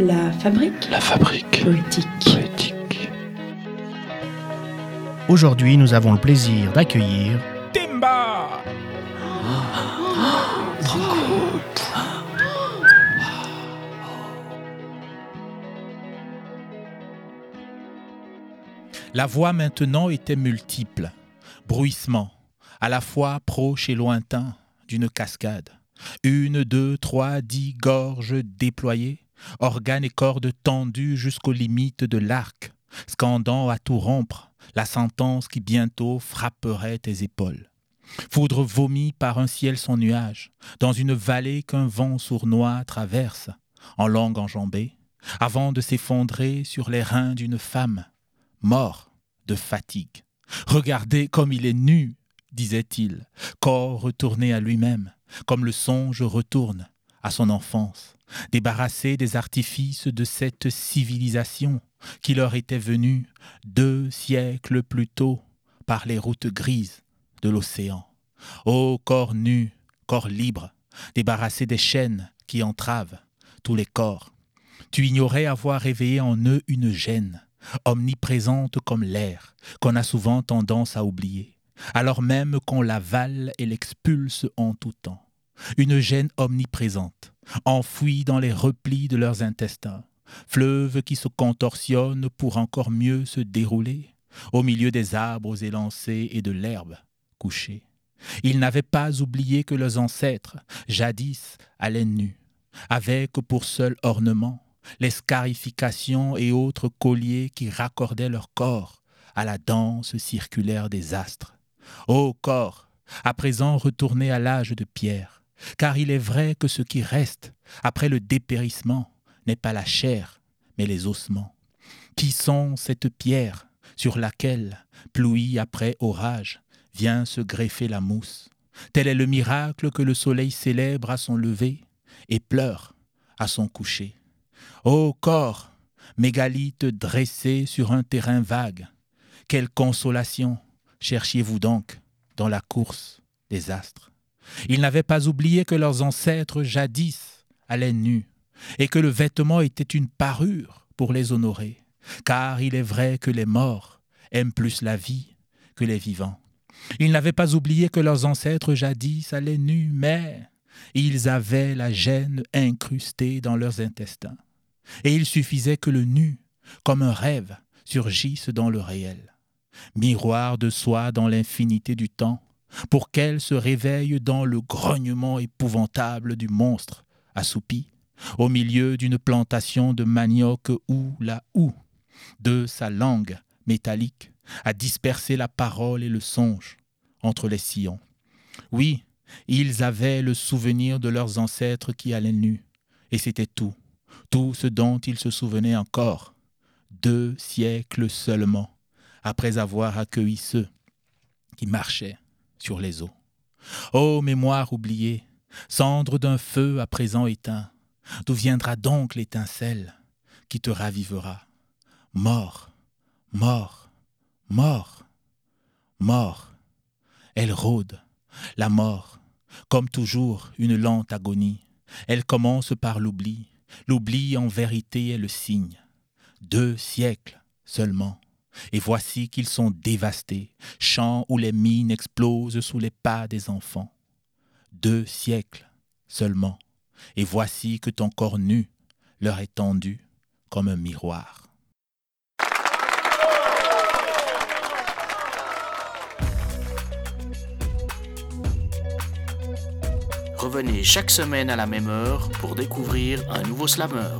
La fabrique La fabrique poétique. poétique. Aujourd'hui, nous avons le plaisir d'accueillir Timba La voix maintenant était multiple, bruissement, à la fois proche et lointain d'une cascade. Une, deux, trois, dix gorges déployées, organes et cordes tendus jusqu'aux limites de l'arc, scandant à tout rompre la sentence qui bientôt frapperait tes épaules. Foudre vomie par un ciel sans nuage, dans une vallée qu'un vent sournois traverse, en langue enjambée, avant de s'effondrer sur les reins d'une femme, mort de fatigue. Regardez comme il est nu, disait-il, corps retourné à lui-même, comme le songe retourne à son enfance, débarrassé des artifices de cette civilisation qui leur était venue deux siècles plus tôt par les routes grises de l'océan. Ô corps nu, corps libre, débarrassé des chaînes qui entravent tous les corps, tu ignorais avoir réveillé en eux une gêne, omniprésente comme l'air, qu'on a souvent tendance à oublier, alors même qu'on l'avale et l'expulse en tout temps. Une gêne omniprésente, enfouie dans les replis de leurs intestins, fleuve qui se contorsionne pour encore mieux se dérouler, au milieu des arbres élancés et de l'herbe couchée. Ils n'avaient pas oublié que leurs ancêtres, jadis, allaient nus, avec pour seul ornement les scarifications et autres colliers qui raccordaient leur corps à la danse circulaire des astres. Ô corps, à présent retourné à l'âge de pierre, car il est vrai que ce qui reste après le dépérissement n'est pas la chair, mais les ossements. Qui sont cette pierre sur laquelle, pluie après orage, vient se greffer la mousse? Tel est le miracle que le soleil célèbre à son lever et pleure à son coucher. Ô corps, mégalithe dressé sur un terrain vague, quelle consolation cherchiez-vous donc dans la course des astres? Ils n'avaient pas oublié que leurs ancêtres jadis allaient nus, et que le vêtement était une parure pour les honorer, car il est vrai que les morts aiment plus la vie que les vivants. Ils n'avaient pas oublié que leurs ancêtres jadis allaient nus, mais ils avaient la gêne incrustée dans leurs intestins. Et il suffisait que le nu, comme un rêve, surgisse dans le réel. Miroir de soi dans l'infinité du temps, pour qu'elle se réveille dans le grognement épouvantable du monstre assoupi, au milieu d'une plantation de manioc où la houe de sa langue métallique a dispersé la parole et le songe entre les sillons. Oui, ils avaient le souvenir de leurs ancêtres qui allaient nus, et c'était tout, tout ce dont ils se souvenaient encore, deux siècles seulement, après avoir accueilli ceux qui marchaient sur les eaux. Ô mémoire oubliée, cendre d'un feu à présent éteint, d'où viendra donc l'étincelle qui te ravivera? Mort, mort, mort, mort, elle rôde, la mort, comme toujours une lente agonie. Elle commence par l'oubli, l'oubli en vérité est le signe. Deux siècles seulement, et voici qu'ils sont dévastés, champs où les mines explosent sous les pas des enfants. Deux siècles seulement, et voici que ton corps nu leur est tendu comme un miroir. Revenez chaque semaine à la même heure pour découvrir un nouveau slammer.